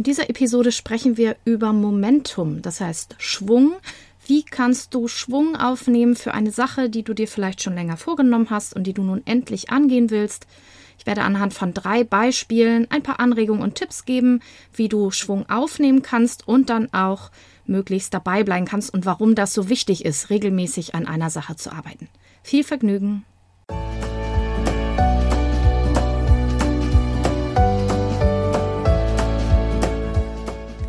In dieser Episode sprechen wir über Momentum, das heißt Schwung. Wie kannst du Schwung aufnehmen für eine Sache, die du dir vielleicht schon länger vorgenommen hast und die du nun endlich angehen willst? Ich werde anhand von drei Beispielen ein paar Anregungen und Tipps geben, wie du Schwung aufnehmen kannst und dann auch möglichst dabei bleiben kannst und warum das so wichtig ist, regelmäßig an einer Sache zu arbeiten. Viel Vergnügen!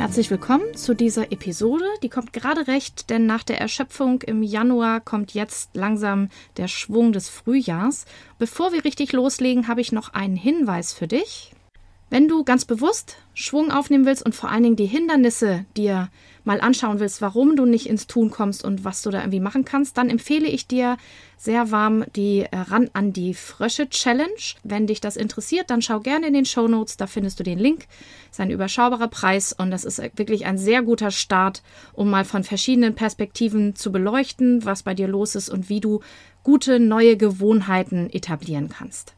Herzlich willkommen zu dieser Episode. Die kommt gerade recht, denn nach der Erschöpfung im Januar kommt jetzt langsam der Schwung des Frühjahrs. Bevor wir richtig loslegen, habe ich noch einen Hinweis für dich. Wenn du ganz bewusst Schwung aufnehmen willst und vor allen Dingen die Hindernisse dir mal anschauen willst, warum du nicht ins Tun kommst und was du da irgendwie machen kannst, dann empfehle ich dir sehr warm die äh, Ran an die Frösche Challenge. Wenn dich das interessiert, dann schau gerne in den Show Notes, da findest du den Link. Das ist ein überschaubarer Preis und das ist wirklich ein sehr guter Start, um mal von verschiedenen Perspektiven zu beleuchten, was bei dir los ist und wie du gute neue Gewohnheiten etablieren kannst.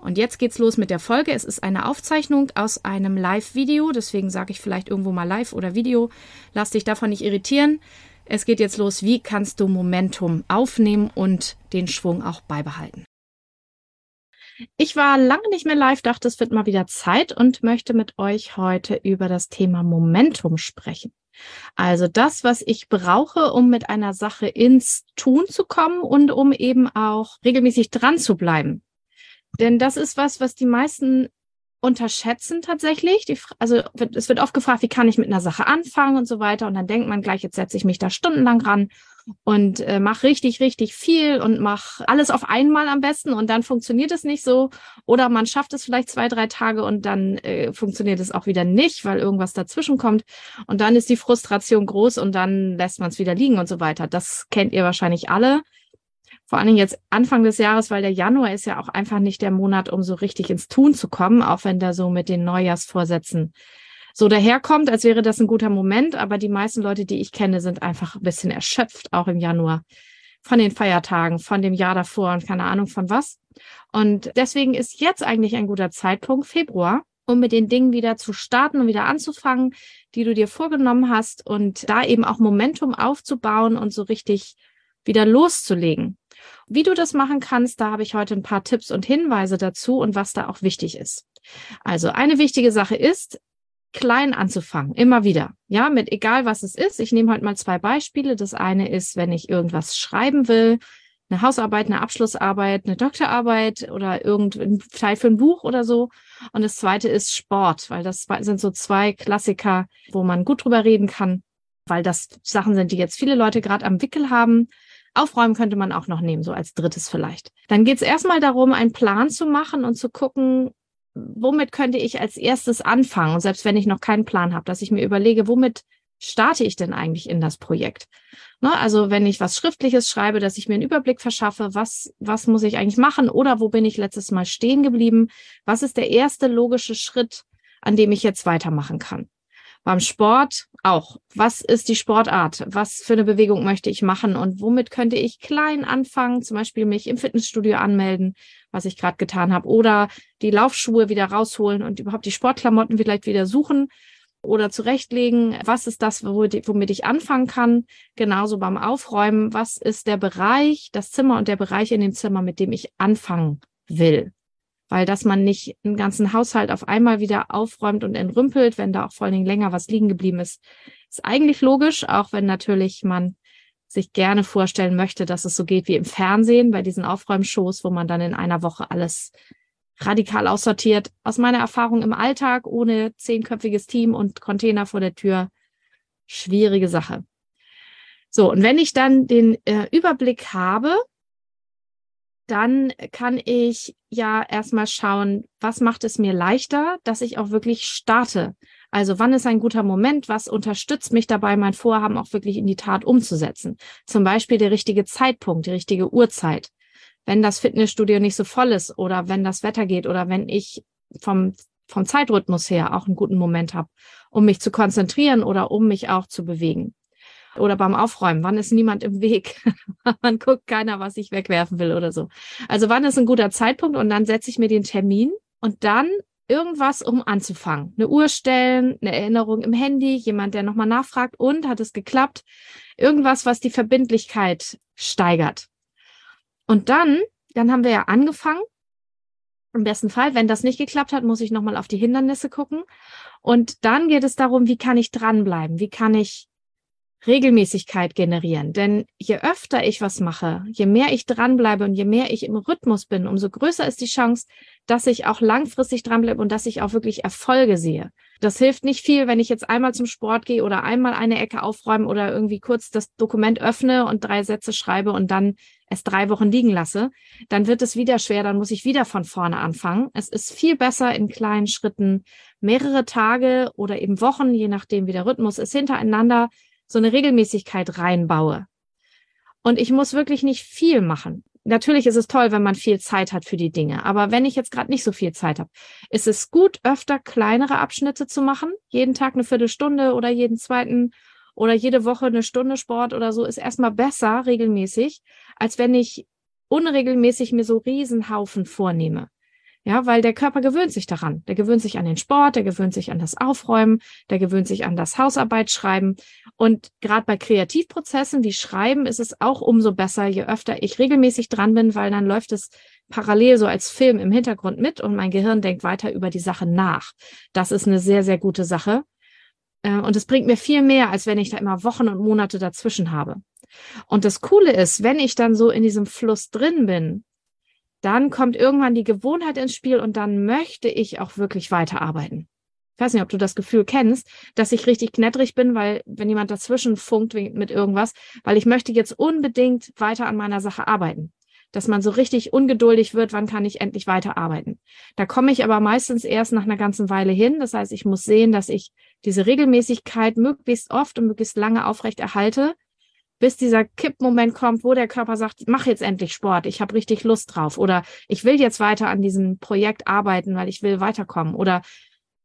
Und jetzt geht's los mit der Folge. Es ist eine Aufzeichnung aus einem Live-Video, deswegen sage ich vielleicht irgendwo mal Live oder Video. Lass dich davon nicht irritieren. Es geht jetzt los. Wie kannst du Momentum aufnehmen und den Schwung auch beibehalten? Ich war lange nicht mehr live, dachte, es wird mal wieder Zeit und möchte mit euch heute über das Thema Momentum sprechen. Also das, was ich brauche, um mit einer Sache ins Tun zu kommen und um eben auch regelmäßig dran zu bleiben. Denn das ist was, was die meisten unterschätzen tatsächlich. Die, also es wird oft gefragt, wie kann ich mit einer Sache anfangen und so weiter. Und dann denkt man gleich, jetzt setze ich mich da stundenlang ran und äh, mache richtig, richtig viel und mache alles auf einmal am besten und dann funktioniert es nicht so. Oder man schafft es vielleicht zwei, drei Tage und dann äh, funktioniert es auch wieder nicht, weil irgendwas dazwischen kommt. Und dann ist die Frustration groß und dann lässt man es wieder liegen und so weiter. Das kennt ihr wahrscheinlich alle vor allen Dingen jetzt Anfang des Jahres, weil der Januar ist ja auch einfach nicht der Monat, um so richtig ins Tun zu kommen, auch wenn der so mit den Neujahrsvorsätzen so daherkommt, als wäre das ein guter Moment. Aber die meisten Leute, die ich kenne, sind einfach ein bisschen erschöpft, auch im Januar von den Feiertagen, von dem Jahr davor und keine Ahnung von was. Und deswegen ist jetzt eigentlich ein guter Zeitpunkt, Februar, um mit den Dingen wieder zu starten und wieder anzufangen, die du dir vorgenommen hast und da eben auch Momentum aufzubauen und so richtig wieder loszulegen. Wie du das machen kannst, da habe ich heute ein paar Tipps und Hinweise dazu und was da auch wichtig ist. Also eine wichtige Sache ist, klein anzufangen, immer wieder. Ja, mit egal was es ist. Ich nehme heute mal zwei Beispiele. Das eine ist, wenn ich irgendwas schreiben will, eine Hausarbeit, eine Abschlussarbeit, eine Doktorarbeit oder irgendein Teil für ein Buch oder so. Und das zweite ist Sport, weil das sind so zwei Klassiker, wo man gut drüber reden kann, weil das Sachen sind, die jetzt viele Leute gerade am Wickel haben Aufräumen könnte man auch noch nehmen, so als drittes vielleicht. Dann geht es erstmal darum, einen Plan zu machen und zu gucken, womit könnte ich als erstes anfangen? Und selbst wenn ich noch keinen Plan habe, dass ich mir überlege, womit starte ich denn eigentlich in das Projekt? Ne, also wenn ich was Schriftliches schreibe, dass ich mir einen Überblick verschaffe, was, was muss ich eigentlich machen oder wo bin ich letztes Mal stehen geblieben? Was ist der erste logische Schritt, an dem ich jetzt weitermachen kann? Beim Sport auch. Was ist die Sportart? Was für eine Bewegung möchte ich machen? Und womit könnte ich klein anfangen? Zum Beispiel mich im Fitnessstudio anmelden, was ich gerade getan habe. Oder die Laufschuhe wieder rausholen und überhaupt die Sportklamotten vielleicht wieder suchen oder zurechtlegen. Was ist das, womit ich anfangen kann? Genauso beim Aufräumen. Was ist der Bereich, das Zimmer und der Bereich in dem Zimmer, mit dem ich anfangen will? Weil dass man nicht einen ganzen Haushalt auf einmal wieder aufräumt und entrümpelt, wenn da auch vor allen Dingen länger was liegen geblieben ist, ist eigentlich logisch, auch wenn natürlich man sich gerne vorstellen möchte, dass es so geht wie im Fernsehen bei diesen Aufräumshows, wo man dann in einer Woche alles radikal aussortiert. Aus meiner Erfahrung im Alltag ohne zehnköpfiges Team und Container vor der Tür, schwierige Sache. So, und wenn ich dann den äh, Überblick habe, dann kann ich ja erstmal schauen, was macht es mir leichter, dass ich auch wirklich starte. Also wann ist ein guter Moment? Was unterstützt mich dabei, mein Vorhaben auch wirklich in die Tat umzusetzen? Zum Beispiel der richtige Zeitpunkt, die richtige Uhrzeit. Wenn das Fitnessstudio nicht so voll ist oder wenn das Wetter geht oder wenn ich vom, vom Zeitrhythmus her auch einen guten Moment habe, um mich zu konzentrieren oder um mich auch zu bewegen. Oder beim Aufräumen, wann ist niemand im Weg? Man guckt keiner, was ich wegwerfen will oder so. Also wann ist ein guter Zeitpunkt und dann setze ich mir den Termin und dann irgendwas, um anzufangen. Eine Uhr stellen, eine Erinnerung im Handy, jemand, der nochmal nachfragt und hat es geklappt. Irgendwas, was die Verbindlichkeit steigert. Und dann, dann haben wir ja angefangen. Im besten Fall, wenn das nicht geklappt hat, muss ich nochmal auf die Hindernisse gucken. Und dann geht es darum, wie kann ich dranbleiben? Wie kann ich Regelmäßigkeit generieren. Denn je öfter ich was mache, je mehr ich dranbleibe und je mehr ich im Rhythmus bin, umso größer ist die Chance, dass ich auch langfristig dranbleibe und dass ich auch wirklich Erfolge sehe. Das hilft nicht viel, wenn ich jetzt einmal zum Sport gehe oder einmal eine Ecke aufräume oder irgendwie kurz das Dokument öffne und drei Sätze schreibe und dann es drei Wochen liegen lasse. Dann wird es wieder schwer, dann muss ich wieder von vorne anfangen. Es ist viel besser in kleinen Schritten mehrere Tage oder eben Wochen, je nachdem wie der Rhythmus ist, hintereinander so eine Regelmäßigkeit reinbaue. Und ich muss wirklich nicht viel machen. Natürlich ist es toll, wenn man viel Zeit hat für die Dinge. Aber wenn ich jetzt gerade nicht so viel Zeit habe, ist es gut, öfter kleinere Abschnitte zu machen. Jeden Tag eine Viertelstunde oder jeden zweiten oder jede Woche eine Stunde Sport oder so ist erstmal besser regelmäßig, als wenn ich unregelmäßig mir so Riesenhaufen vornehme. Ja, weil der Körper gewöhnt sich daran. Der gewöhnt sich an den Sport, der gewöhnt sich an das Aufräumen, der gewöhnt sich an das Hausarbeit schreiben. Und gerade bei Kreativprozessen wie Schreiben ist es auch umso besser, je öfter ich regelmäßig dran bin, weil dann läuft es parallel so als Film im Hintergrund mit und mein Gehirn denkt weiter über die Sache nach. Das ist eine sehr, sehr gute Sache. Äh, und es bringt mir viel mehr, als wenn ich da immer Wochen und Monate dazwischen habe. Und das Coole ist, wenn ich dann so in diesem Fluss drin bin, dann kommt irgendwann die Gewohnheit ins Spiel und dann möchte ich auch wirklich weiterarbeiten. Ich weiß nicht, ob du das Gefühl kennst, dass ich richtig knettrig bin, weil wenn jemand dazwischen funkt mit irgendwas, weil ich möchte jetzt unbedingt weiter an meiner Sache arbeiten. Dass man so richtig ungeduldig wird, wann kann ich endlich weiterarbeiten. Da komme ich aber meistens erst nach einer ganzen Weile hin. Das heißt, ich muss sehen, dass ich diese Regelmäßigkeit möglichst oft und möglichst lange aufrecht erhalte, bis dieser Kippmoment kommt, wo der Körper sagt, mach jetzt endlich Sport, ich habe richtig Lust drauf oder ich will jetzt weiter an diesem Projekt arbeiten, weil ich will weiterkommen oder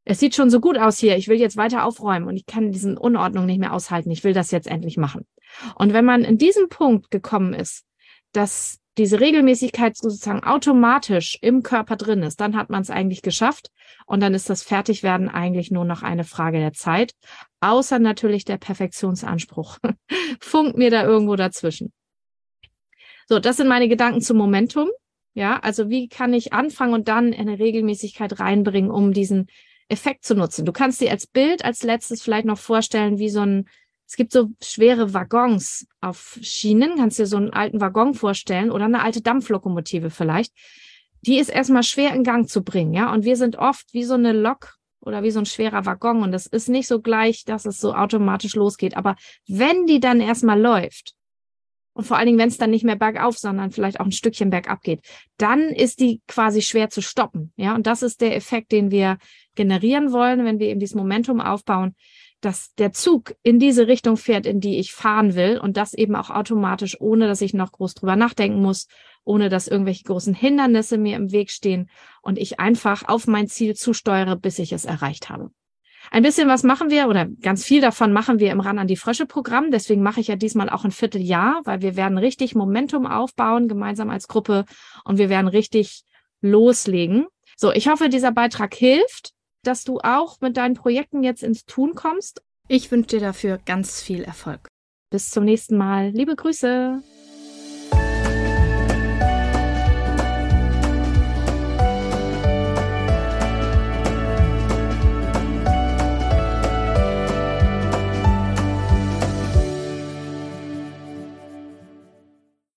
es sieht schon so gut aus hier, ich will jetzt weiter aufräumen und ich kann diesen Unordnung nicht mehr aushalten, ich will das jetzt endlich machen. Und wenn man in diesem Punkt gekommen ist, dass diese Regelmäßigkeit sozusagen automatisch im Körper drin ist, dann hat man es eigentlich geschafft und dann ist das Fertigwerden eigentlich nur noch eine Frage der Zeit, außer natürlich der Perfektionsanspruch. Funkt mir da irgendwo dazwischen. So, das sind meine Gedanken zum Momentum. Ja, also wie kann ich anfangen und dann eine Regelmäßigkeit reinbringen, um diesen Effekt zu nutzen? Du kannst dir als Bild als letztes vielleicht noch vorstellen, wie so ein es gibt so schwere Waggons auf Schienen, kannst dir so einen alten Waggon vorstellen oder eine alte Dampflokomotive vielleicht. Die ist erstmal schwer in Gang zu bringen, ja. Und wir sind oft wie so eine Lok oder wie so ein schwerer Waggon und das ist nicht so gleich, dass es so automatisch losgeht. Aber wenn die dann erstmal läuft und vor allen Dingen, wenn es dann nicht mehr bergauf, sondern vielleicht auch ein Stückchen bergab geht, dann ist die quasi schwer zu stoppen, ja. Und das ist der Effekt, den wir generieren wollen, wenn wir eben dieses Momentum aufbauen, dass der Zug in diese Richtung fährt, in die ich fahren will und das eben auch automatisch, ohne dass ich noch groß drüber nachdenken muss, ohne dass irgendwelche großen Hindernisse mir im Weg stehen und ich einfach auf mein Ziel zusteuere, bis ich es erreicht habe. Ein bisschen was machen wir oder ganz viel davon machen wir im Ran an die Frösche Programm. Deswegen mache ich ja diesmal auch ein Vierteljahr, weil wir werden richtig Momentum aufbauen, gemeinsam als Gruppe und wir werden richtig loslegen. So, ich hoffe, dieser Beitrag hilft dass du auch mit deinen Projekten jetzt ins Tun kommst. Ich wünsche dir dafür ganz viel Erfolg. Bis zum nächsten Mal. Liebe Grüße.